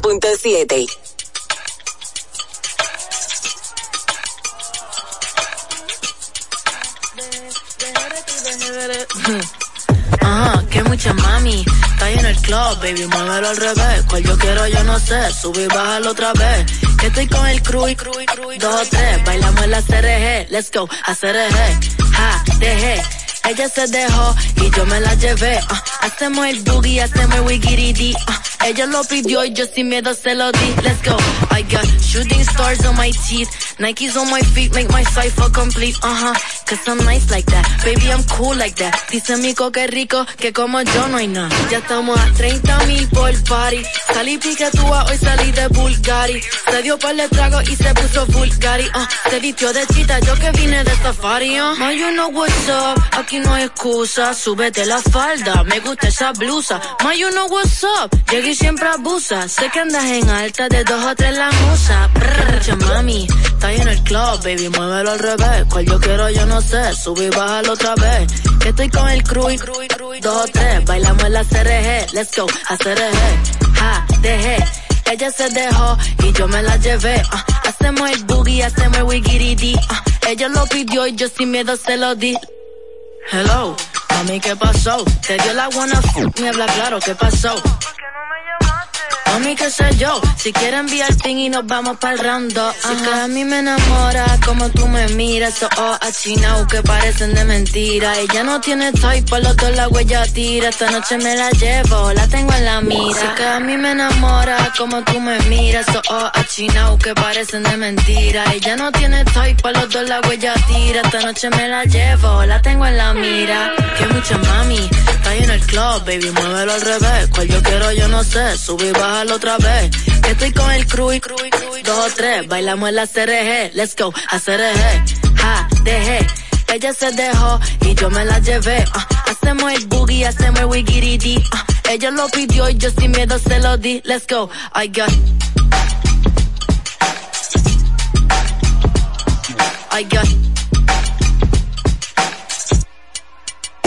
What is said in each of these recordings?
93.7. Ajá, que mucha mami. Está en el club, baby, muévelo al revés. Cual yo quiero, yo no sé. Subir y bájalo otra vez. Que estoy con el crew y crew y. Dos o tres, bailamos la CRG. Let's go, a CRG. Ja, dejé. Ella se dejó y yo me la llevé. Uh, hacemos el boogie, hacemos el wiggy uh, ella lo pidió y yo sin miedo se lo di. Let's go. I got shooting stars on my teeth. Nikes on my feet make my cipher complete. Uh huh. Cause I'm nice like that. Baby, I'm cool like that. Dice mi que rico, que como yo no hay nada. Ya estamos a 30 mil por party. Salí piquetúa, hoy salí de Bulgari. Se dio par de trago y se puso Bulgari. Uh, se vistió de chita, yo que vine de safari. Uh. Ma, you know what's up. Aquí no hay excusa. Súbete la falda. Me gusta esa blusa. Ma, you know what's up. Llegué siempre abusa. Sé que andas en alta de dos o tres la musa. Brrr, mami. Ahí en el club, baby. Muévelo al revés. Cual yo quiero, yo no sé. Sube y bájalo otra vez. Que estoy con el crew y dos o tres. Bailamos la CRG. Let's go, a CRG. Ja, dejé. Ella se dejó y yo me la llevé. Uh, hacemos el boogie, hacemos el wiggy uh, ella lo pidió y yo sin miedo se lo di. Hello, mami, ¿qué pasó? Te dio la wanna me habla claro, ¿qué pasó? Mami, qué sé yo, si quieres enviar ping y nos vamos para el rando. Si que a mí me enamora como tú me miras, esos ojos achinados que parecen de mentira. Ella no tiene type, por los dos la huella tira. Esta noche me la llevo, la tengo en la mira. Si que a mí me enamora como tú me miras, esos ojos achinados que parecen de mentira. Ella no tiene type, por los dos la huella tira. Esta noche me la llevo, la tengo en la mira. Que mucha mami, está ahí en el club, baby, muévelo al revés. Cual yo quiero, yo no sé, subir y otra vez. Que estoy con el crew y crew dos o tres. Bailamos en la CRG, let's go, a CRG. Ja, dejé. Ella se dejó y yo me la llevé. Uh, hacemos el boogie, hacemos el wiggy uh, ella lo pidió y yo sin miedo se lo di. Let's go, I got. I got.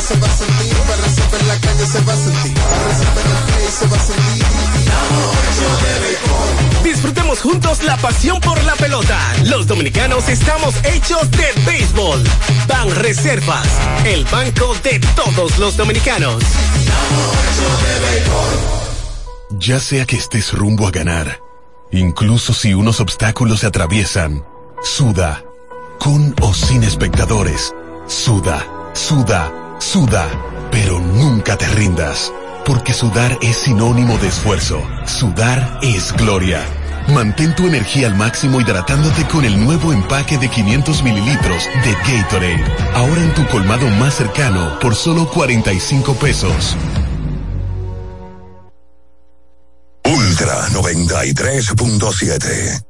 Se va a sentir, para resolver la calle se va a sentir, para resolver el play se va a sentir. Disfrutemos juntos la pasión por la pelota. Los dominicanos estamos hechos de béisbol. Ban Reservas, el banco de todos los dominicanos. Ya sea que estés rumbo a ganar, incluso si unos obstáculos se atraviesan, suda, con o sin espectadores, suda, suda Suda, pero nunca te rindas, porque sudar es sinónimo de esfuerzo. Sudar es gloria. Mantén tu energía al máximo hidratándote con el nuevo empaque de 500 mililitros de Gatorade. Ahora en tu colmado más cercano por solo 45 pesos. Ultra 93.7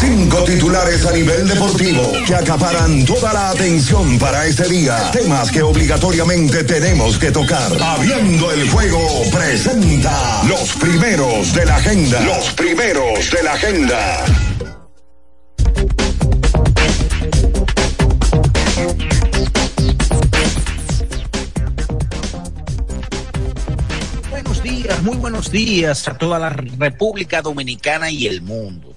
Cinco titulares a nivel deportivo que acaparan toda la atención para este día. Temas que obligatoriamente tenemos que tocar. Abriendo el juego presenta los primeros de la agenda. Los primeros de la agenda. Buenos días, muy buenos días a toda la República Dominicana y el mundo.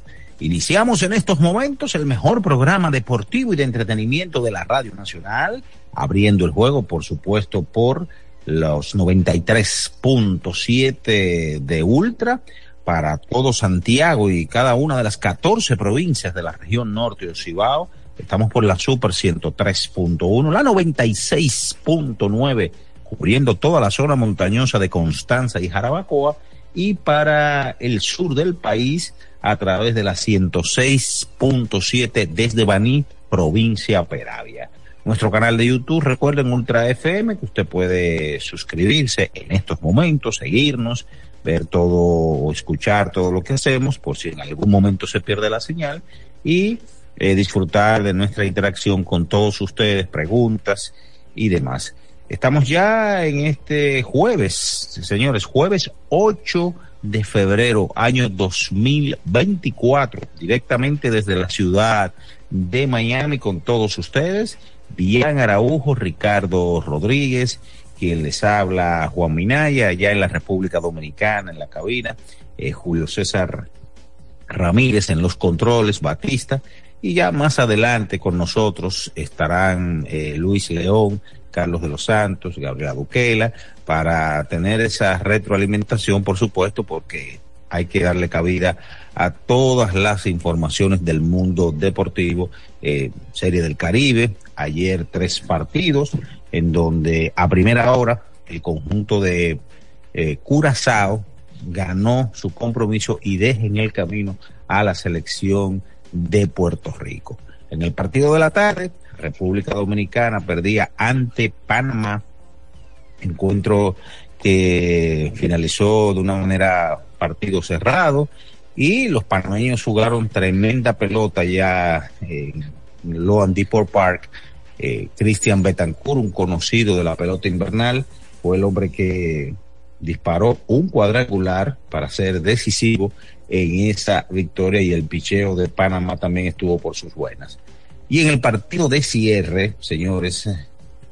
Iniciamos en estos momentos el mejor programa deportivo y de entretenimiento de la Radio Nacional, abriendo el juego, por supuesto, por los 93.7 de Ultra para todo Santiago y cada una de las 14 provincias de la región norte de Cibao. Estamos por la Super 103.1, la 96.9, cubriendo toda la zona montañosa de Constanza y Jarabacoa, y para el sur del país a través de la 106.7 desde Baní, provincia Peravia. Nuestro canal de YouTube, recuerden Ultra FM, que usted puede suscribirse en estos momentos, seguirnos, ver todo escuchar todo lo que hacemos, por si en algún momento se pierde la señal, y eh, disfrutar de nuestra interacción con todos ustedes, preguntas y demás. Estamos ya en este jueves, señores, jueves 8 de febrero, año 2024, directamente desde la ciudad de Miami con todos ustedes. Dian Araujo, Ricardo Rodríguez, quien les habla, Juan Minaya, allá en la República Dominicana, en la cabina, eh, Julio César Ramírez en los controles, Batista, y ya más adelante con nosotros estarán eh, Luis León, Carlos de los Santos, Gabriela Duquela, para tener esa retroalimentación, por supuesto, porque hay que darle cabida a todas las informaciones del mundo deportivo. Eh, Serie del Caribe, ayer tres partidos, en donde a primera hora el conjunto de eh, Curazao ganó su compromiso y deja en el camino a la selección de Puerto Rico. En el partido de la tarde, República Dominicana perdía ante Panamá, encuentro que finalizó de una manera partido cerrado y los panameños jugaron tremenda pelota ya en Loan Depot Park. Eh, Cristian Betancourt, un conocido de la pelota invernal, fue el hombre que disparó un cuadrangular para ser decisivo en esa victoria y el picheo de Panamá también estuvo por sus buenas. Y en el partido de cierre, señores,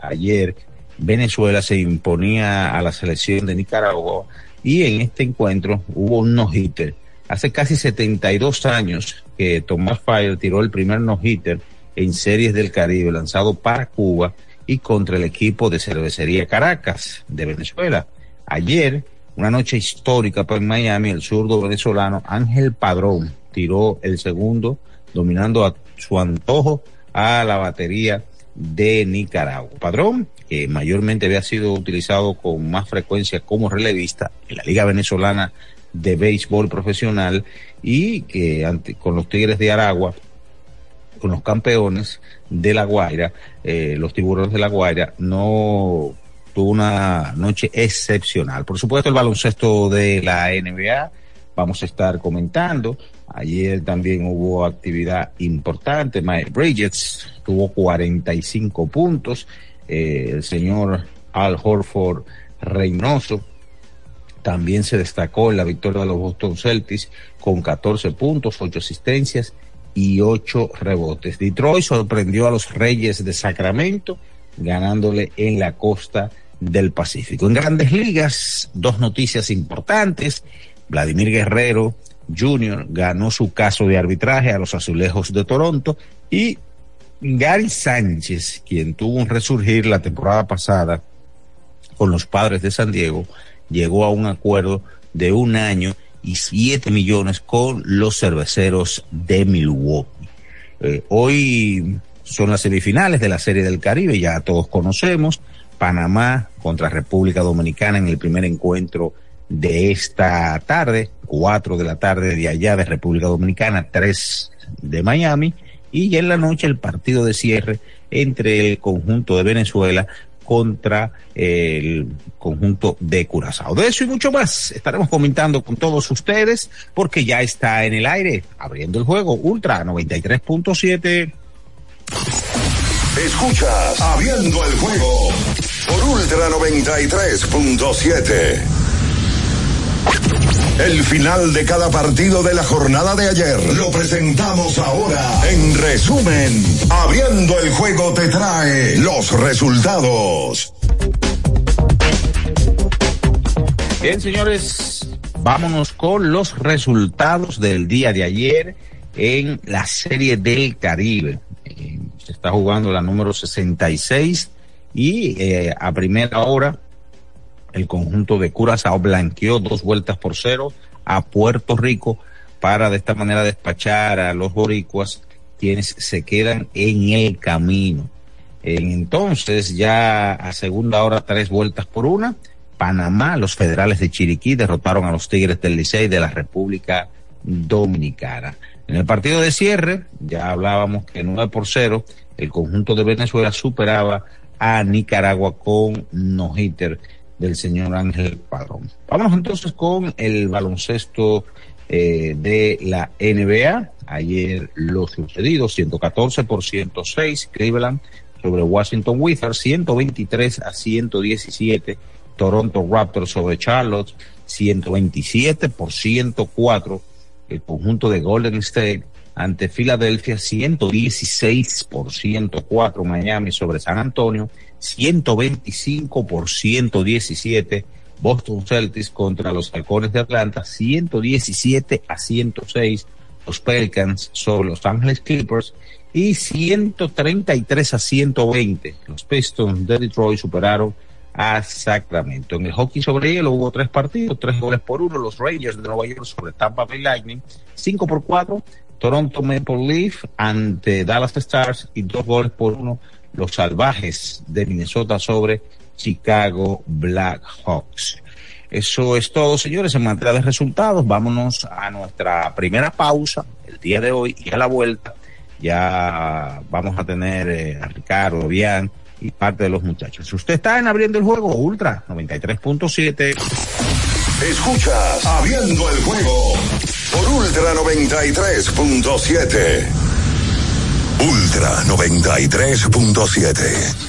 ayer Venezuela se imponía a la selección de Nicaragua y en este encuentro hubo un no-hitter. Hace casi 72 años que Tomás Fire tiró el primer no-hitter en series del Caribe lanzado para Cuba y contra el equipo de cervecería Caracas de Venezuela. Ayer, una noche histórica para Miami, el zurdo venezolano Ángel Padrón tiró el segundo, dominando a su antojo a la batería de Nicaragua. Padrón, que mayormente había sido utilizado con más frecuencia como relevista en la Liga Venezolana de Béisbol Profesional y que ante, con los Tigres de Aragua, con los campeones de La Guaira, eh, los tiburones de La Guaira, no tuvo una noche excepcional. Por supuesto, el baloncesto de la NBA, vamos a estar comentando. Ayer también hubo actividad importante. Mike Bridges tuvo 45 puntos. Eh, el señor Al Horford Reynoso también se destacó en la victoria de los Boston Celtics con 14 puntos, 8 asistencias y 8 rebotes. Detroit sorprendió a los Reyes de Sacramento ganándole en la costa del Pacífico. En grandes ligas, dos noticias importantes. Vladimir Guerrero Jr. ganó su caso de arbitraje a los Azulejos de Toronto y Gary Sánchez, quien tuvo un resurgir la temporada pasada con los padres de San Diego, llegó a un acuerdo de un año y siete millones con los cerveceros de Milwaukee. Eh, hoy son las semifinales de la Serie del Caribe, ya todos conocemos. Panamá contra República Dominicana en el primer encuentro de esta tarde. 4 de la tarde de allá de República Dominicana, 3 de Miami, y ya en la noche el partido de cierre entre el conjunto de Venezuela contra el conjunto de Curazao. De eso y mucho más estaremos comentando con todos ustedes porque ya está en el aire abriendo el juego Ultra 93.7. Escuchas Abriendo el juego por Ultra 93.7. El final de cada partido de la jornada de ayer lo presentamos ahora. En resumen, abriendo el juego te trae los resultados. Bien, señores, vámonos con los resultados del día de ayer en la Serie del Caribe. Eh, se está jugando la número 66 y eh, a primera hora el conjunto de Curazao blanqueó dos vueltas por cero a Puerto Rico para de esta manera despachar a los boricuas quienes se quedan en el camino. Entonces ya a segunda hora tres vueltas por una, Panamá, los federales de Chiriquí derrotaron a los Tigres del Licey de la República Dominicana. En el partido de cierre, ya hablábamos que 9 por 0, el conjunto de Venezuela superaba a Nicaragua con no-hitter del señor Ángel Padrón. Vámonos entonces con el baloncesto eh, de la NBA. Ayer lo sucedido, 114 por 106, Cleveland sobre Washington Wizards, 123 a 117, Toronto Raptors sobre Charlotte, 127 por 104, el conjunto de Golden State ante Filadelfia, 116 por 104, Miami sobre San Antonio, 125 por 117. Boston Celtics contra los Halcones de Atlanta, 117 a 106. Los Pelicans sobre los Angeles Clippers y 133 a 120. Los Pistons de Detroit superaron a Sacramento. En el hockey sobre hielo hubo tres partidos, tres goles por uno. Los Rangers de Nueva York sobre Tampa Bay Lightning, 5 por 4. Toronto Maple Leaf ante Dallas Stars y dos goles por uno los salvajes de Minnesota sobre Chicago Blackhawks. Eso es todo, señores, en materia de resultados. Vámonos a nuestra primera pausa el día de hoy y a la vuelta ya vamos a tener eh, a Ricardo, Bian y parte de los muchachos. Usted está en Abriendo el Juego Ultra 93.7. Escuchas Abriendo el Juego por Ultra 93.7. Ultra 93.7.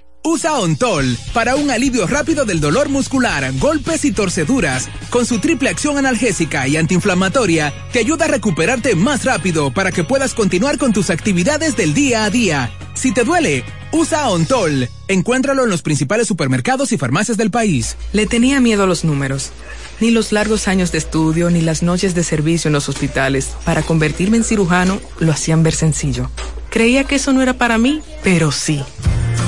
Usa Ontol para un alivio rápido del dolor muscular, golpes y torceduras. Con su triple acción analgésica y antiinflamatoria, te ayuda a recuperarte más rápido para que puedas continuar con tus actividades del día a día. Si te duele, usa Ontol. Encuéntralo en los principales supermercados y farmacias del país. Le tenía miedo a los números. Ni los largos años de estudio ni las noches de servicio en los hospitales para convertirme en cirujano lo hacían ver sencillo. Creía que eso no era para mí, pero sí.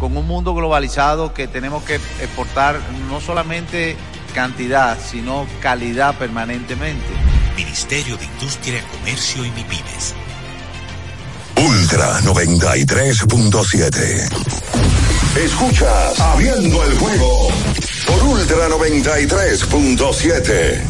con un mundo globalizado que tenemos que exportar no solamente cantidad, sino calidad permanentemente. Ministerio de Industria, Comercio y MIPIMES. Ultra 93.7. Escuchas Abriendo el juego por Ultra 93.7.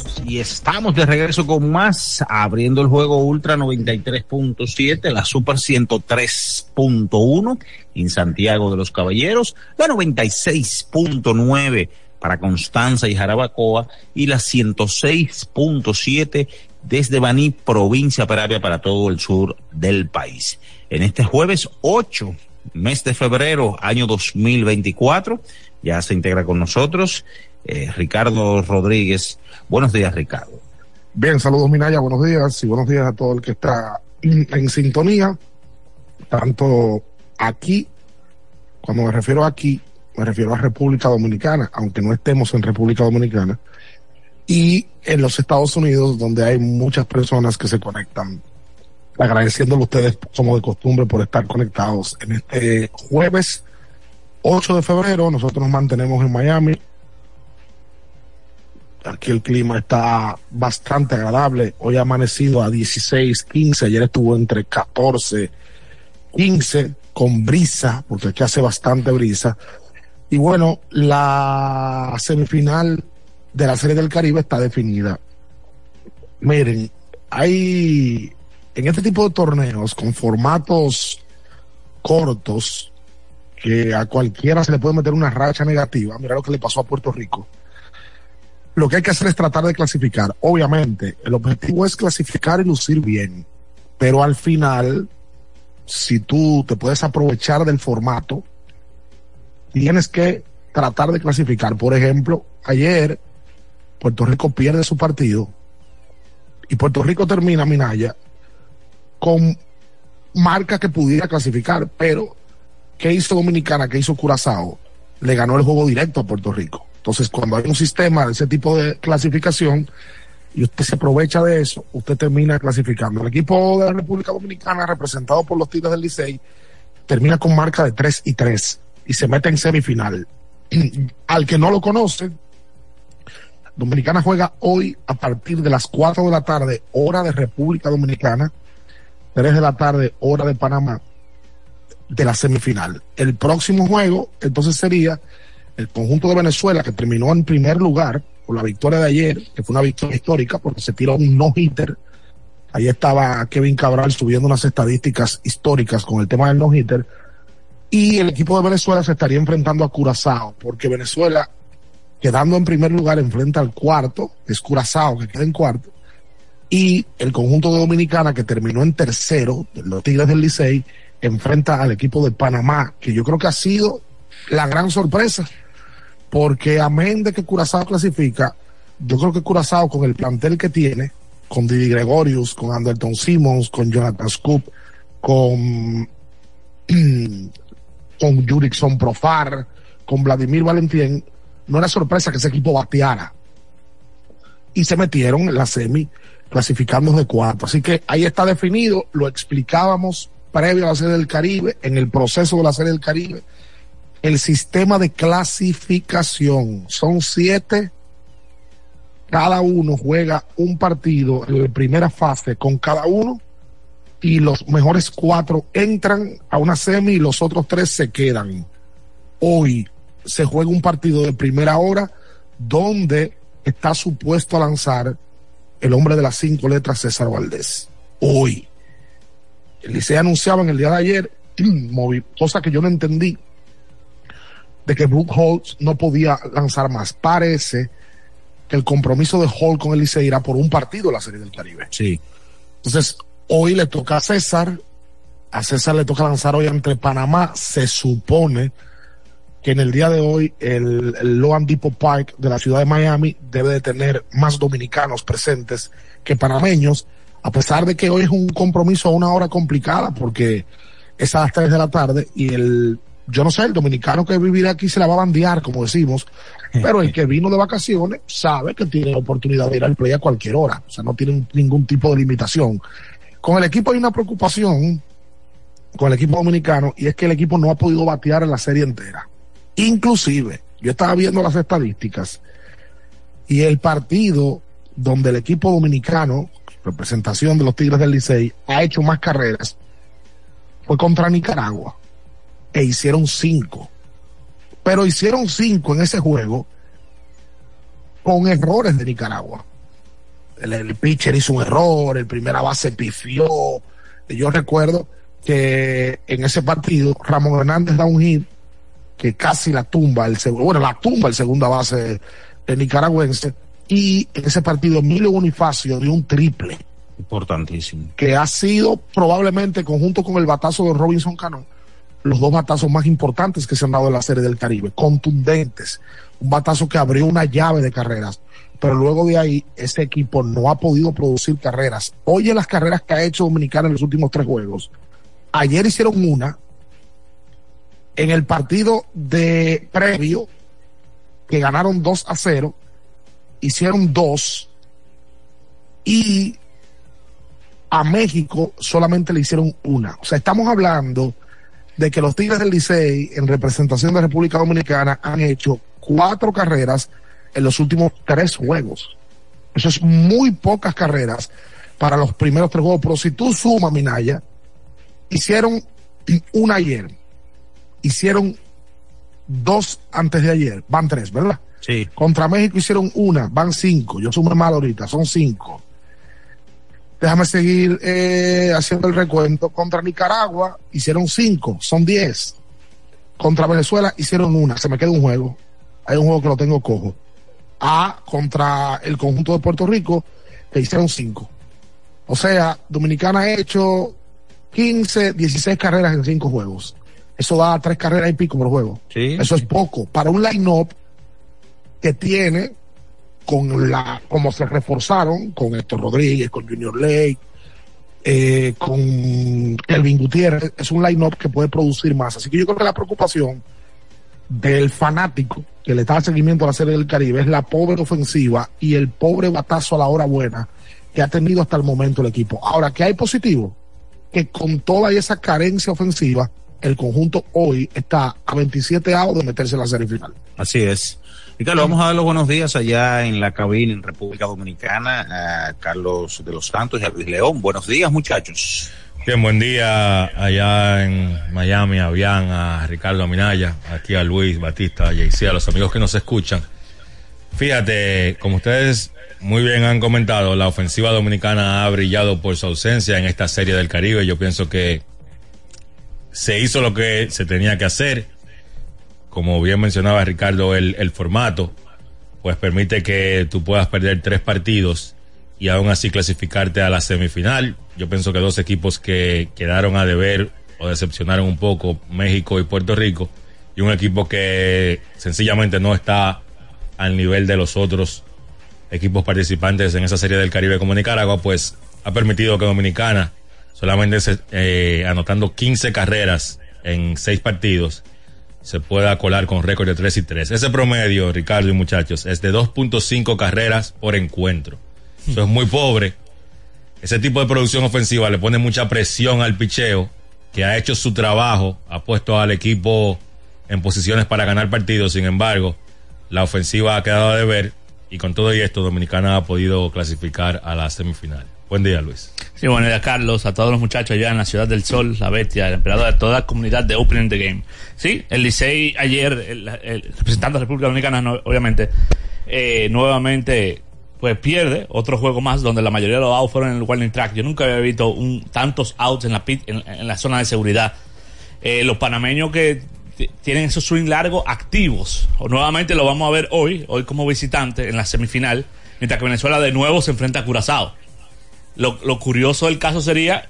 y estamos de regreso con más, abriendo el juego Ultra 93.7, la Super 103.1 en Santiago de los Caballeros, la 96.9 para Constanza y Jarabacoa y la 106.7 desde Baní, provincia Peravia, para todo el sur del país. En este jueves 8, mes de febrero, año 2024, ya se integra con nosotros eh, Ricardo Rodríguez. Buenos días, Ricardo. Bien, saludos Minaya, buenos días y buenos días a todo el que está en sintonía, tanto aquí, cuando me refiero aquí, me refiero a República Dominicana, aunque no estemos en República Dominicana, y en los Estados Unidos, donde hay muchas personas que se conectan. Agradeciéndole a ustedes, como de costumbre, por estar conectados en este jueves 8 de febrero. Nosotros nos mantenemos en Miami, Aquí el clima está bastante agradable. Hoy ha amanecido a 16, 15. Ayer estuvo entre 14, 15 con brisa, porque aquí hace bastante brisa. Y bueno, la semifinal de la Serie del Caribe está definida. Miren, hay en este tipo de torneos con formatos cortos que a cualquiera se le puede meter una racha negativa. Mira lo que le pasó a Puerto Rico lo que hay que hacer es tratar de clasificar. Obviamente, el objetivo es clasificar y lucir bien, pero al final, si tú te puedes aprovechar del formato, tienes que tratar de clasificar. Por ejemplo, ayer Puerto Rico pierde su partido y Puerto Rico termina Minaya con marca que pudiera clasificar, pero ¿qué hizo Dominicana? ¿Qué hizo Curazao? Le ganó el juego directo a Puerto Rico. Entonces, cuando hay un sistema de ese tipo de clasificación y usted se aprovecha de eso, usted termina clasificando. El equipo de la República Dominicana, representado por los Tigres del Licey, termina con marca de 3 y 3 y se mete en semifinal. Al que no lo conoce, Dominicana juega hoy a partir de las 4 de la tarde, hora de República Dominicana, 3 de la tarde, hora de Panamá, de la semifinal. El próximo juego, entonces sería el conjunto de Venezuela, que terminó en primer lugar por la victoria de ayer, que fue una victoria histórica porque se tiró un no-hitter. Ahí estaba Kevin Cabral subiendo unas estadísticas históricas con el tema del no-hitter. Y el equipo de Venezuela se estaría enfrentando a Curazao, porque Venezuela, quedando en primer lugar, enfrenta al cuarto, es Curazao, que queda en cuarto. Y el conjunto de Dominicana, que terminó en tercero, los Tigres del Licey, enfrenta al equipo de Panamá, que yo creo que ha sido la gran sorpresa porque amén de que Curazao clasifica, yo creo que Curazao con el plantel que tiene, con Didi Gregorius, con Anderton Simmons, con Jonathan Scoop, con, con Jurickson Profar, con Vladimir Valentín, no era sorpresa que ese equipo bateara. Y se metieron en la semi clasificando de cuatro. Así que ahí está definido, lo explicábamos previo a la serie del Caribe, en el proceso de la serie del Caribe el sistema de clasificación. Son siete. Cada uno juega un partido en la primera fase con cada uno y los mejores cuatro entran a una semi y los otros tres se quedan. Hoy se juega un partido de primera hora donde está supuesto a lanzar el hombre de las cinco letras César Valdés. Hoy. El Licey anunciaba en el día de ayer, cosa que yo no entendí, de que Brooke Holtz no podía lanzar más. Parece que el compromiso de Holt con el Licey era por un partido la Serie del Caribe. Sí. Entonces, hoy le toca a César. A César le toca lanzar hoy entre Panamá. Se supone que en el día de hoy el, el Loan Depot Park de la ciudad de Miami debe de tener más dominicanos presentes que panameños, a pesar de que hoy es un compromiso a una hora complicada porque es a las 3 de la tarde y el, yo no sé, el dominicano que vivirá aquí se la va a bandear, como decimos, pero el que vino de vacaciones sabe que tiene la oportunidad de ir al play a cualquier hora, o sea, no tiene ningún tipo de limitación. Con el equipo hay una preocupación con el equipo dominicano y es que el equipo no ha podido batear en la serie entera. Inclusive, yo estaba viendo las estadísticas y el partido donde el equipo dominicano, representación de los Tigres del Licey, ha hecho más carreras, fue contra Nicaragua e hicieron cinco. Pero hicieron cinco en ese juego con errores de Nicaragua. El, el pitcher hizo un error, el primera base pifió. Yo recuerdo que en ese partido Ramón Hernández da un hit que casi la tumba, el segundo, bueno, la tumba el segunda base de nicaragüense, y en ese partido Emilio Bonifacio dio un triple. Importantísimo. Que ha sido probablemente, conjunto con el batazo de Robinson Cano, los dos batazos más importantes que se han dado en la Serie del Caribe, contundentes. Un batazo que abrió una llave de carreras. Pero luego de ahí, ese equipo no ha podido producir carreras. Oye las carreras que ha hecho Dominicana en los últimos tres juegos. Ayer hicieron una, en el partido de previo, que ganaron 2 a 0, hicieron dos y a México solamente le hicieron una. O sea, estamos hablando de que los Tigres del Licey en representación de República Dominicana han hecho cuatro carreras en los últimos tres juegos. Eso es muy pocas carreras para los primeros tres juegos. Pero si tú sumas, Minaya, hicieron una ayer, hicieron dos antes de ayer, van tres, ¿verdad? Sí. Contra México hicieron una, van cinco. Yo sumo mal ahorita, son cinco. Déjame seguir eh, haciendo el recuento. Contra Nicaragua hicieron cinco, son diez. Contra Venezuela hicieron una, se me queda un juego. Hay un juego que lo tengo cojo. A contra el conjunto de Puerto Rico, que hicieron cinco. O sea, Dominicana ha hecho 15, 16 carreras en cinco juegos. Eso da tres carreras y pico por juego. Sí. Eso es poco. Para un line-up que tiene con la, como se reforzaron con Héctor Rodríguez, con Junior Lake, eh, con Kelvin Gutiérrez, es un line-up que puede producir más. Así que yo creo que la preocupación del fanático que le está seguimiento a la serie del Caribe es la pobre ofensiva y el pobre batazo a la hora buena que ha tenido hasta el momento el equipo. Ahora, ¿qué hay positivo? Que con toda esa carencia ofensiva, el conjunto hoy está a 27 avos de meterse en la serie final. Así es. Ricardo, vamos a dar los buenos días allá en la cabina en República Dominicana a Carlos de los Santos y a Luis León. Buenos días, muchachos. Bien, buen día allá en Miami, a Bian, a Ricardo Minaya, aquí a Luis Batista, a JC, a los amigos que nos escuchan. Fíjate, como ustedes muy bien han comentado, la ofensiva dominicana ha brillado por su ausencia en esta serie del Caribe. Yo pienso que se hizo lo que se tenía que hacer. Como bien mencionaba Ricardo, el, el formato, pues permite que tú puedas perder tres partidos y aún así clasificarte a la semifinal. Yo pienso que dos equipos que quedaron a deber o decepcionaron un poco, México y Puerto Rico, y un equipo que sencillamente no está al nivel de los otros equipos participantes en esa serie del Caribe como Nicaragua, pues ha permitido que Dominicana, solamente eh, anotando 15 carreras en seis partidos, se pueda colar con récord de 3 y 3. Ese promedio, Ricardo y muchachos, es de 2.5 carreras por encuentro. Eso es muy pobre. Ese tipo de producción ofensiva le pone mucha presión al picheo, que ha hecho su trabajo, ha puesto al equipo en posiciones para ganar partidos. Sin embargo, la ofensiva ha quedado a deber y con todo y esto, Dominicana ha podido clasificar a la semifinal. Buen día, Luis. Sí, buen día, Carlos, a todos los muchachos allá en la Ciudad del Sol, la bestia, el emperador de toda la comunidad de Opening the Game. Sí, el Licey ayer, el, el, representando a la República Dominicana, obviamente, eh, nuevamente pues pierde otro juego más donde la mayoría de los outs fueron en el warning track. Yo nunca había visto un, tantos outs en la, pit, en, la zona de seguridad. Eh, los panameños que tienen esos swing largos activos. Nuevamente lo vamos a ver hoy, hoy como visitante en la semifinal, mientras que Venezuela de nuevo se enfrenta a Curazao. Lo, lo curioso del caso sería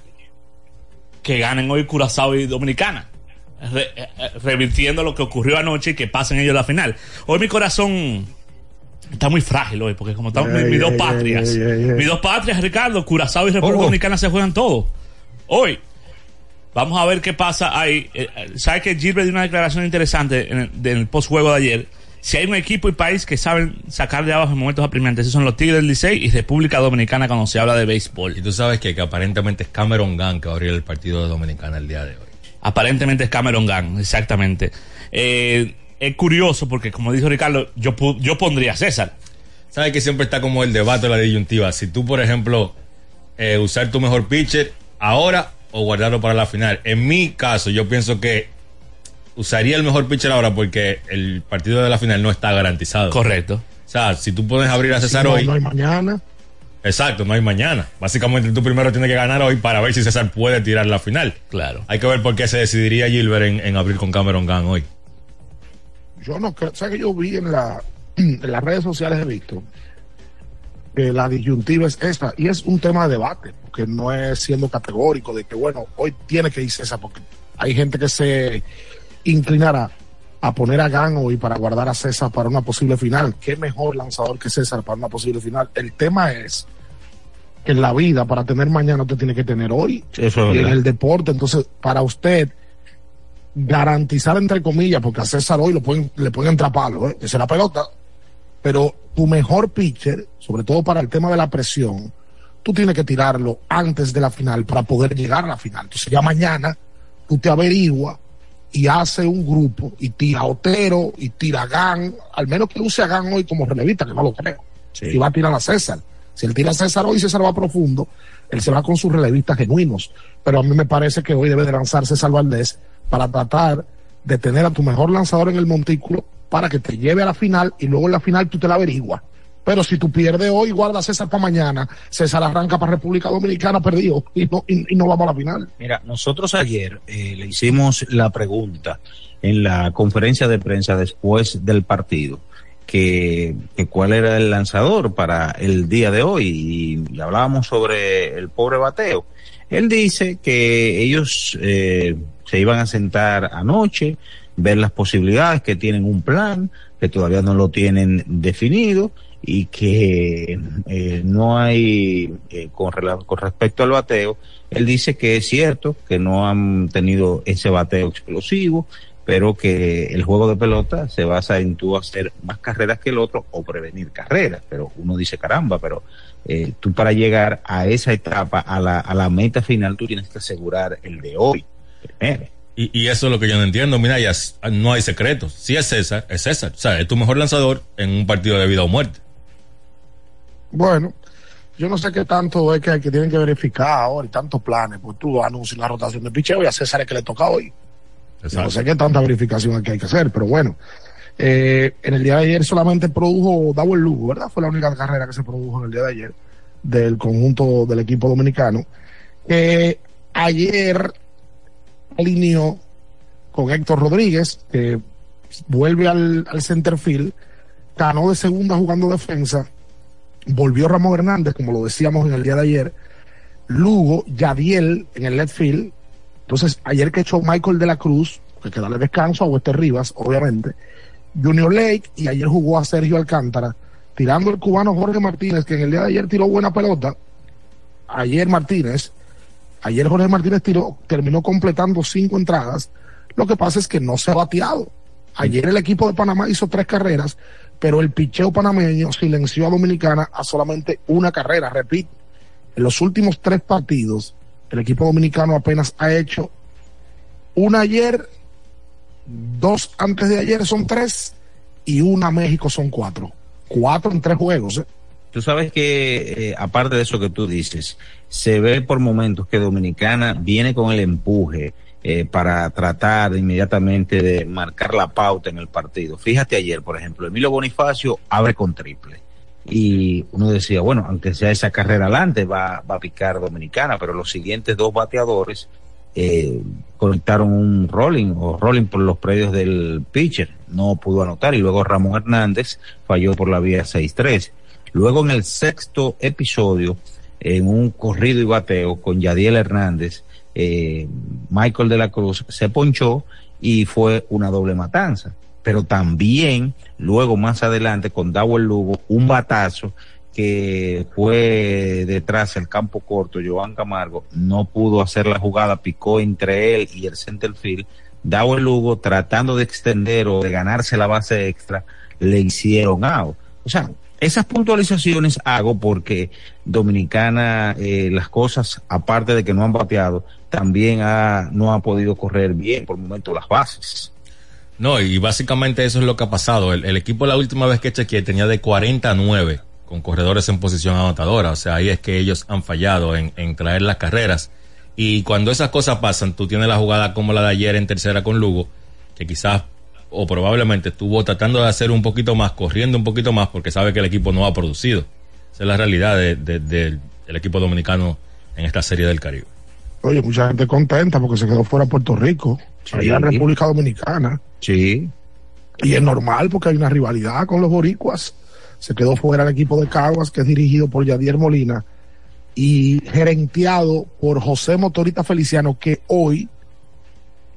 que ganen hoy Curazao y Dominicana, re, eh, revirtiendo lo que ocurrió anoche y que pasen ellos la final. Hoy mi corazón está muy frágil hoy, porque como estamos yeah, mis, mis yeah, dos yeah, patrias, mis dos patrias, Ricardo, Curazao y República oh. Dominicana se juegan todo. Hoy, Vamos a ver qué pasa ahí. Eh, ¿Sabe que Gilbert dio una declaración interesante en el, en el post-juego de ayer? Si hay un equipo y país que saben sacar de abajo en momentos apremiantes, esos son los Tigres del Licey y República Dominicana cuando se habla de béisbol. Y tú sabes que, que aparentemente es Cameron Gunn que va a abrir el partido de Dominicana el día de hoy. Aparentemente es Cameron Gunn, exactamente. Eh, es curioso porque, como dijo Ricardo, yo, yo pondría a César. Sabes que siempre está como el debate de la disyuntiva. Si tú, por ejemplo, eh, usar tu mejor pitcher ahora o guardarlo para la final. En mi caso, yo pienso que usaría el mejor pitcher ahora porque el partido de la final no está garantizado. Correcto. O sea, si tú puedes abrir a César si no, hoy. No hay mañana. Exacto, no hay mañana. Básicamente tú primero tienes que ganar hoy para ver si César puede tirar la final. Claro. Hay que ver por qué se decidiría Gilbert en, en abrir con Cameron Gunn hoy. Yo no creo, ¿sabes que yo vi en, la, en las redes sociales de Víctor? que la disyuntiva es esta y es un tema de debate, porque no es siendo categórico de que, bueno, hoy tiene que ir César, porque hay gente que se inclinará a poner a Gan hoy para guardar a César para una posible final. ¿Qué mejor lanzador que César para una posible final? El tema es que en la vida, para tener mañana, usted tiene que tener hoy. Eso y en el deporte, entonces, para usted garantizar, entre comillas, porque a César hoy lo pueden, le pueden entrar palos, ¿eh? Esa es la pelota, pero tu mejor pitcher, sobre todo para el tema de la presión, tú tienes que tirarlo antes de la final para poder llegar a la final. Entonces ya mañana tú te averiguas y hace un grupo y tira Otero y tira a Gan, al menos que use a Gan hoy como relevista, que no lo creo. Sí. Y va a tirar a César. Si él tira a César hoy, César va profundo, él se va con sus relevistas genuinos. Pero a mí me parece que hoy debe de lanzarse César Valdés para tratar de tener a tu mejor lanzador en el montículo para que te lleve a la final y luego en la final tú te la averiguas. Pero si tú pierdes hoy, guarda César para mañana, César arranca para República Dominicana perdido y no, y, y no vamos a la final. Mira, nosotros ayer eh, le hicimos la pregunta en la conferencia de prensa después del partido. Que, que, cuál era el lanzador para el día de hoy y hablábamos sobre el pobre bateo. Él dice que ellos eh, se iban a sentar anoche, ver las posibilidades, que tienen un plan, que todavía no lo tienen definido y que eh, no hay, eh, con, con, respecto al bateo, él dice que es cierto que no han tenido ese bateo explosivo, pero que el juego de pelota se basa en tú hacer más carreras que el otro o prevenir carreras, pero uno dice caramba, pero eh, tú para llegar a esa etapa, a la, a la meta final, tú tienes que asegurar el de hoy. Y, y, eso es lo que yo no entiendo. Mira, ya no hay secretos. Si es César, es César. O sea, es tu mejor lanzador en un partido de vida o muerte. Bueno, yo no sé qué tanto es que, que tienen que verificar ahora y tantos planes. Pues tú anuncias la rotación de picheo y a César es que le toca hoy. Exacto. No sé qué tanta verificación aquí hay que hacer, pero bueno. Eh, en el día de ayer solamente produjo Double Lugo, ¿verdad? Fue la única carrera que se produjo en el día de ayer del conjunto del equipo dominicano. Eh, ayer alineó con Héctor Rodríguez, que vuelve al, al center field, ganó de segunda jugando defensa, volvió Ramón Hernández, como lo decíamos en el día de ayer, Lugo, Yadiel en el left field, entonces ayer que echó Michael de la Cruz, que hay que darle descanso a Wester Rivas, obviamente, Junior Lake, y ayer jugó a Sergio Alcántara, tirando el cubano Jorge Martínez, que en el día de ayer tiró buena pelota, ayer Martínez, Ayer Jorge Martínez tiró, terminó completando cinco entradas. Lo que pasa es que no se ha bateado. Ayer el equipo de Panamá hizo tres carreras, pero el picheo panameño silenció a Dominicana a solamente una carrera. Repito, en los últimos tres partidos, el equipo dominicano apenas ha hecho una ayer, dos antes de ayer son tres y una México son cuatro. Cuatro en tres juegos. ¿eh? Tú sabes que, eh, aparte de eso que tú dices, se ve por momentos que Dominicana viene con el empuje eh, para tratar inmediatamente de marcar la pauta en el partido. Fíjate ayer, por ejemplo, Emilio Bonifacio abre con triple. Y uno decía, bueno, aunque sea esa carrera adelante, va, va a picar Dominicana, pero los siguientes dos bateadores eh, conectaron un rolling o rolling por los predios del pitcher, no pudo anotar y luego Ramón Hernández falló por la vía 6-3. Luego en el sexto episodio, en un corrido y bateo con Yadiel Hernández, eh, Michael de la Cruz se ponchó y fue una doble matanza. Pero también, luego más adelante, con Dawel Lugo, un batazo que fue detrás del campo corto, Joan Camargo, no pudo hacer la jugada, picó entre él y el center field. Dawel Lugo, tratando de extender o de ganarse la base extra, le hicieron out. O sea, esas puntualizaciones hago porque Dominicana, eh, las cosas, aparte de que no han bateado, también ha, no ha podido correr bien por el momento las bases. No, y básicamente eso es lo que ha pasado. El, equipo la última vez que chequeé tenía de 49 con corredores en posición anotadora. O sea, ahí es que ellos han fallado en, traer las carreras. Y cuando esas cosas pasan, tú tienes la jugada como la de ayer en tercera con Lugo, que quizás o probablemente estuvo tratando de hacer un poquito más, corriendo un poquito más, porque sabe que el equipo no ha producido. Esa es la realidad de, del equipo dominicano en esta serie del Caribe. Oye, mucha gente contenta porque se quedó fuera Puerto Rico, sí. allá en República Dominicana. Sí. Y es normal porque hay una rivalidad con los boricuas. Se quedó fuera el equipo de Caguas, que es dirigido por Yadier Molina y gerenteado por José Motorita Feliciano, que hoy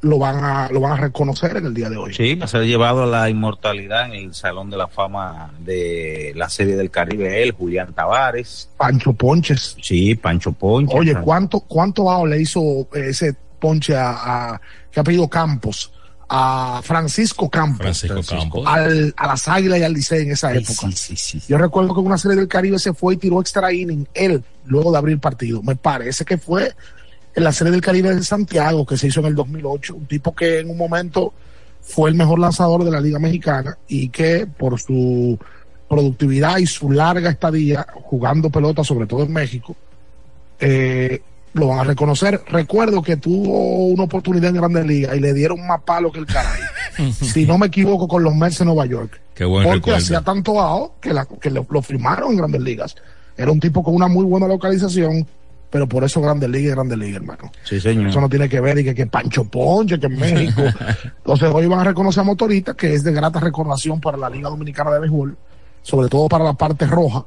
lo van a lo van a reconocer en el día de hoy. Sí, va a ser llevado a la inmortalidad en el Salón de la Fama de la Serie del Caribe, él, Julián Tavares. Pancho Ponches. Sí, Pancho Ponches. Oye, ¿cuánto, cuánto bajo le hizo ese ponche a, a que ha pedido Campos? a Francisco Campos, Francisco Campos. Al, a las Águilas y al Licey en esa época. Sí, sí, sí, Yo recuerdo que en una serie del Caribe se fue y tiró extra inning él, luego de abrir partido. Me parece que fue en la serie del Caribe de Santiago que se hizo en el 2008, un tipo que en un momento fue el mejor lanzador de la Liga Mexicana y que por su productividad y su larga estadía jugando pelota, sobre todo en México, eh, lo van a reconocer. Recuerdo que tuvo una oportunidad en Grandes Ligas y le dieron más palo que el caray. si no me equivoco, con los Mets de Nueva York. Qué buen Porque recuerdo. hacía tanto bajo que, la, que lo, lo, firmaron en Grandes Ligas. Era un tipo con una muy buena localización, pero por eso Grandes Ligas y Grandes Ligas, hermano. Sí, señor. Eso no tiene que ver y que, que Pancho Ponche, que en México. Entonces hoy van a reconocer a Motorita, que es de grata recordación para la Liga Dominicana de Béisbol, sobre todo para la parte roja.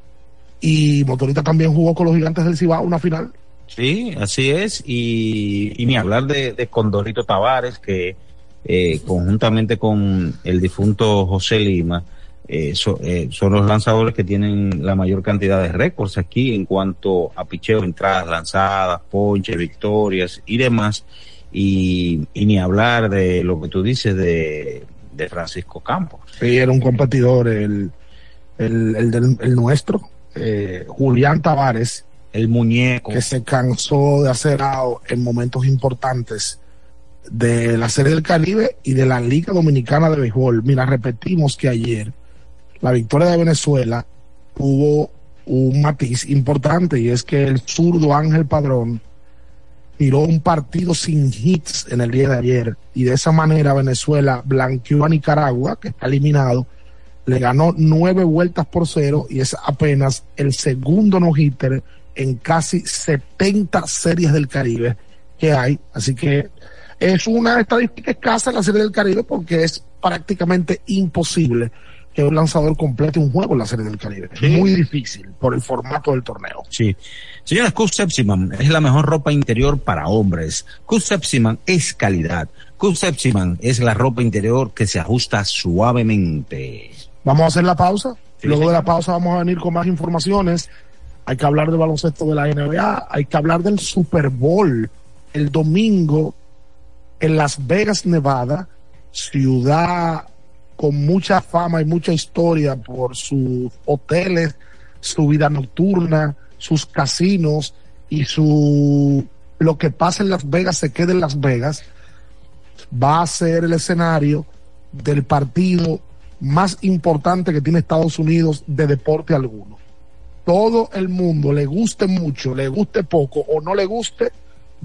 Y Motorita también jugó con los gigantes del Cibao una final. Sí, así es. Y, y ni hablar de, de Condorito Tavares, que eh, conjuntamente con el difunto José Lima, eh, so, eh, son los lanzadores que tienen la mayor cantidad de récords aquí en cuanto a picheo, entradas lanzadas, ponches, victorias y demás. Y, y ni hablar de lo que tú dices de, de Francisco Campos. Sí, era un competidor, el, el, el, del, el nuestro, eh, Julián Tavares, el muñeco. Que se cansó de hacer out en momentos importantes de la Serie del Caribe y de la Liga Dominicana de Béisbol. Mira, repetimos que ayer la victoria de Venezuela tuvo un matiz importante y es que el zurdo Ángel Padrón tiró un partido sin hits en el día de ayer y de esa manera Venezuela blanqueó a Nicaragua, que está eliminado, le ganó nueve vueltas por cero y es apenas el segundo no-hitter en casi 70 series del Caribe que hay. Así que es una estadística escasa en la serie del Caribe porque es prácticamente imposible que un lanzador complete un juego en la serie del Caribe. Sí. Muy difícil por el formato del torneo. Sí. Cus Sepsiman es la mejor ropa interior para hombres. Cus Sepsiman es calidad. Cus Sepsiman es la ropa interior que se ajusta suavemente. Vamos a hacer la pausa. Sí, Luego sí. de la pausa vamos a venir con más informaciones hay que hablar del baloncesto de la NBA, hay que hablar del Super Bowl el domingo en Las Vegas, Nevada, ciudad con mucha fama y mucha historia por sus hoteles, su vida nocturna, sus casinos y su lo que pasa en Las Vegas se queda en Las Vegas, va a ser el escenario del partido más importante que tiene Estados Unidos de deporte alguno todo el mundo, le guste mucho, le guste poco o no le guste,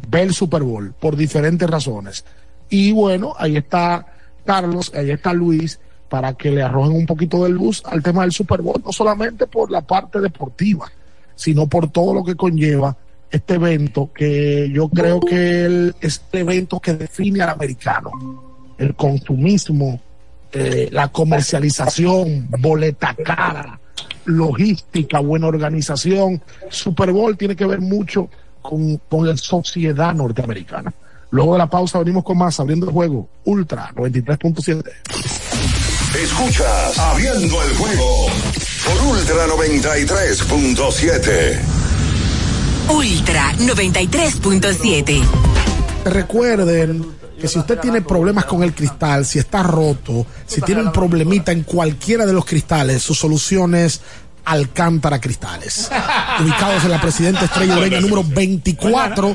ve el Super Bowl por diferentes razones. Y bueno, ahí está Carlos, ahí está Luis, para que le arrojen un poquito de luz al tema del Super Bowl, no solamente por la parte deportiva, sino por todo lo que conlleva este evento, que yo creo que el, es el evento que define al americano, el consumismo, eh, la comercialización, boleta cara, logística, buena organización. Super Bowl tiene que ver mucho con, con la sociedad norteamericana. Luego de la pausa venimos con más, abriendo el juego, Ultra 93.7. Escuchas Abriendo el juego por Ultra 93.7. Ultra 93.7. Recuerden que si usted tiene problemas con el cristal, si está roto, si tiene un problemita en cualquiera de los cristales, su solución es Alcántara Cristales. Ubicados en la Presidenta Estrella Ureña número 24,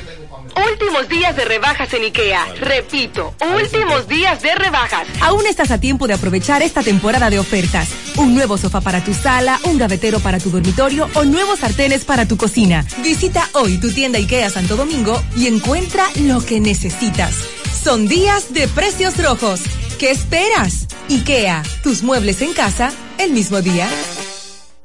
Últimos días de rebajas en IKEA. Repito, últimos días de rebajas. Aún estás a tiempo de aprovechar esta temporada de ofertas. Un nuevo sofá para tu sala, un gavetero para tu dormitorio o nuevos sartenes para tu cocina. Visita hoy tu tienda IKEA Santo Domingo y encuentra lo que necesitas. Son días de precios rojos. ¿Qué esperas? IKEA, tus muebles en casa el mismo día.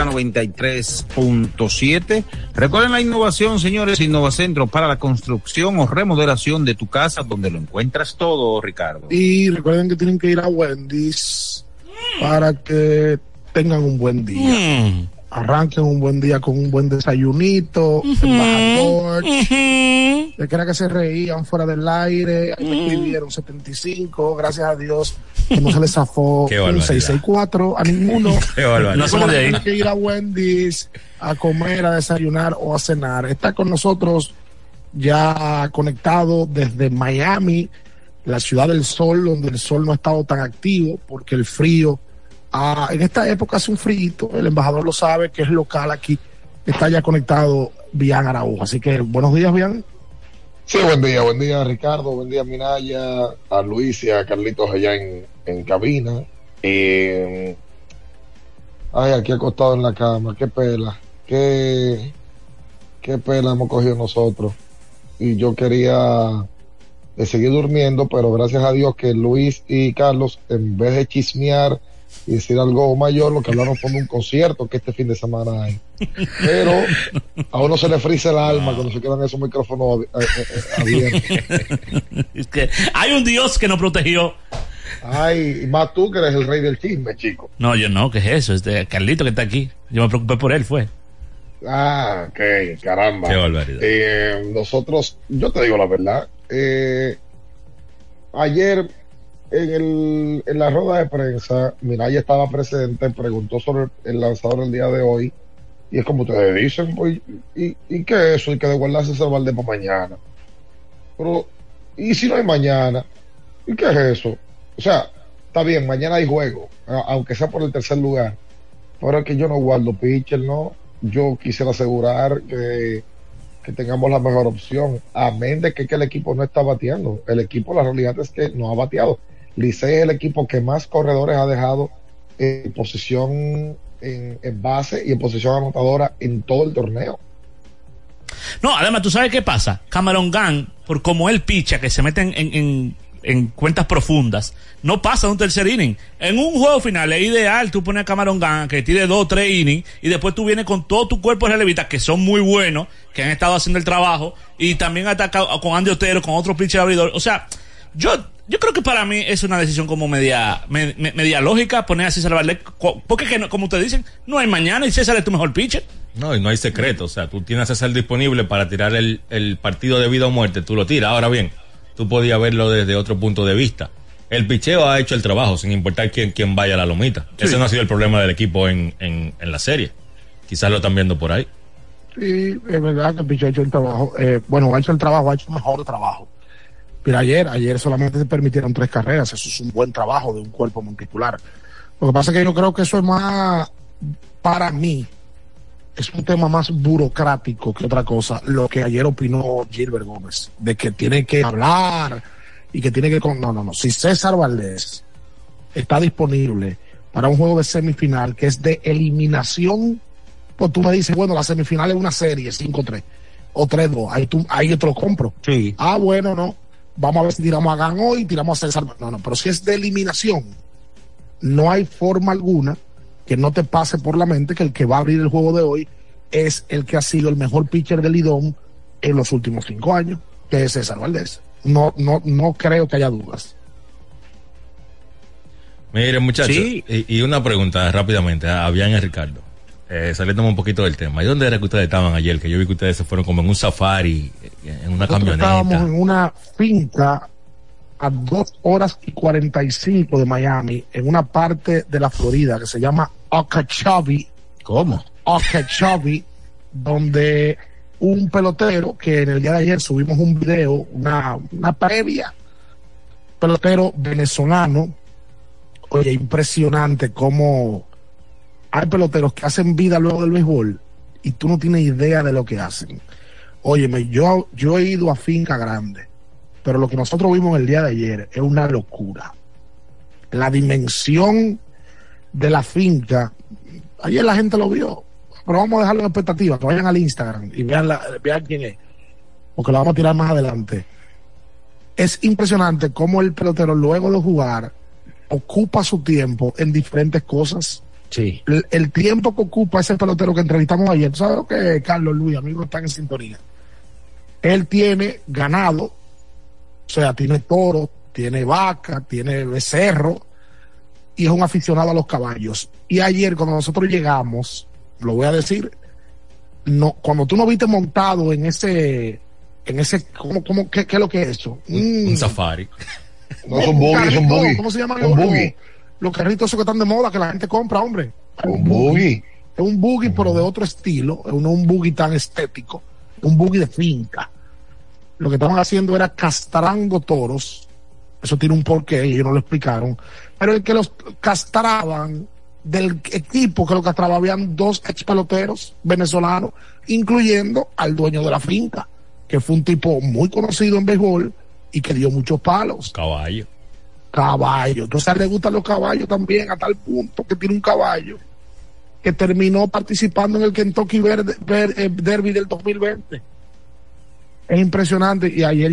Ultra 93.7. Recuerden la innovación, señores, Innovacentro para la construcción o remodelación de tu casa, donde lo encuentras todo, Ricardo. Y recuerden que tienen que ir a Wendy's para que tengan un buen día. Mm. Arranquen un buen día con un buen desayunito, embajador. De que era que se reían fuera del aire, ahí me escribieron 75, gracias a Dios, que no se les zafó un barbaridad. 664 a ninguno. Qué barbaridad. No somos de ahí. Tienen que ir a Wendy's a comer, a desayunar o a cenar. Está con nosotros ya conectado desde Miami, la ciudad del sol, donde el sol no ha estado tan activo porque el frío, ah, en esta época hace un frío, el embajador lo sabe, que es local aquí, está ya conectado Bian Araujo. Así que buenos días, Bian. Sí, buen día, buen día Ricardo, buen día Minaya, a Luis y a Carlitos allá en, en cabina. Eh, ay, aquí acostado en la cama, qué pela, qué, qué pela hemos cogido nosotros. Y yo quería de seguir durmiendo, pero gracias a Dios que Luis y Carlos, en vez de chismear y decir algo mayor, lo que hablaron fue de un concierto que este fin de semana hay. Pero a uno se le frisa el alma cuando se quedan esos micrófonos eh, eh, eh, abiertos. Es que hay un Dios que nos protegió. Ay, más tú que eres el rey del chisme, chico. No, yo no, ¿qué es eso? Este Carlito que está aquí. Yo me preocupé por él, fue. Ah, ok, caramba. Qué barbaridad. Eh, nosotros, yo te digo la verdad, eh, ayer en, el, en la rueda de prensa, Miraya estaba presente, preguntó sobre el lanzador el día de hoy, y es como ustedes dicen, pues, ¿y, y qué es eso? Y que de guardarse ese balde para mañana. Pero, ¿y si no hay mañana? ¿Y qué es eso? O sea, está bien, mañana hay juego, aunque sea por el tercer lugar, pero es que yo no guardo pitcher, ¿no? Yo quisiera asegurar que, que tengamos la mejor opción, amén de que, que el equipo no está bateando. El equipo, la realidad es que no ha bateado. Licey es el equipo que más corredores ha dejado en posición en, base y en posición anotadora en todo el torneo. No, además, ¿tú sabes qué pasa? Cameron Gunn, por como él picha, que se mete en, en- en- en cuentas profundas, no pasa un tercer inning. En un juego final es ideal, tú pones a Cameron Gunn que tire dos o tres innings y después tú vienes con todo tu cuerpo de relevistas que son muy buenos, que han estado haciendo el trabajo y también atacado con Andy Otero, con otro pitcher abridor. O sea, yo, yo creo que para mí es una decisión como media, me- me- media lógica poner a César Valdés, porque que no- como ustedes dicen, no hay mañana y César es tu mejor pitcher. No, y no hay secreto. O sea, tú tienes a César disponible para tirar el, el partido de vida o muerte, tú lo tiras. Ahora bien, tú podías verlo desde otro punto de vista. El picheo ha hecho el trabajo, sin importar quién, quién vaya a la lomita. Sí. Ese no ha sido el problema del equipo en, en, en la serie. Quizás lo están viendo por ahí. Sí, es verdad que el picheo ha hecho el trabajo. Eh, bueno, ha hecho el trabajo, ha hecho mejor trabajo. Pero ayer, ayer solamente se permitieron tres carreras. Eso es un buen trabajo de un cuerpo monticular. Lo que pasa es que yo creo que eso es más, para mí, es un tema más burocrático que otra cosa. Lo que ayer opinó Gilbert Gómez, de que tiene que hablar y que tiene que... con- No, no, no. Si César Valdés está disponible para un juego de semifinal que es de eliminación pues tú me dices, bueno, la semifinal es una serie, 5-3 o 3-2, ahí, tú, ahí yo te lo compro. Sí. Ah, bueno, no. Vamos a ver si tiramos a Gan hoy, tiramos a César. No, no, pero si es de eliminación, no hay forma alguna que no te pase por la mente que el que va a abrir el juego de hoy es el que ha sido el mejor pitcher del Lidón en los últimos cinco años, que es César Valdés. No, no, no creo que haya dudas. Miren, muchachos, Sí. y, y una pregunta rápidamente a Bian y a Ricardo. Eh, saliéndome un poquito del tema. ¿Y dónde era que ustedes estaban ayer? Que yo vi que ustedes se fueron como en un safari, eh, en una Nosotros camioneta. estábamos en una finca a dos horas y 45 de Miami, en una parte de la Florida que se llama Okeechobee. ¿Cómo? Okeechobee, donde un pelotero que en el día de ayer subimos un video, una, una previa, pelotero venezolano. Oye, impresionante cómo hay peloteros que hacen vida luego del béisbol y tú no tienes idea de lo que hacen. Óyeme, yo, yo he ido a finca grande, pero lo que nosotros vimos el día de ayer es una locura. La dimensión de la finca, ayer la gente lo vio, pero vamos a dejarlo en expectativa, que vayan al Instagram y vean, la, vean quién es, porque lo vamos a tirar más adelante. Es impresionante cómo el pelotero luego de jugar ocupa su tiempo en diferentes cosas. Sí. El, el tiempo que ocupa ese pelotero que entrevistamos ayer, ¿sabes lo que Carlos Luis, amigos, están en sintonía? Él tiene ganado, o sea, tiene toro, tiene vaca, tiene becerro, y es un aficionado a los caballos. Y ayer, cuando nosotros llegamos, lo voy a decir, no, cuando tú no viste montado en ese, en ese, ¿cómo, cómo, qué, qué es lo que es eso? Un, un safari. No, es un buggy. ¿Cómo se los, buggy. Los- carritos esos que están de moda que la gente compra, hombre? Un buggy. Es un buggy, pero de otro estilo, es no un buggy tan estético, un buggy de finca. Lo que estaban haciendo era castrando toros, eso tiene un porqué, y ellos no lo explicaron, pero el que los castraban del equipo que lo castraba habían dos ex peloteros venezolanos, incluyendo al dueño de la finca, que fue un tipo muy conocido en béisbol y que dio muchos palos. Caballo. Caballo. Entonces le gustan los caballos también, a tal punto que tiene un caballo que terminó participando en el Kentucky eh, Derby del 2020. Es impresionante y ayer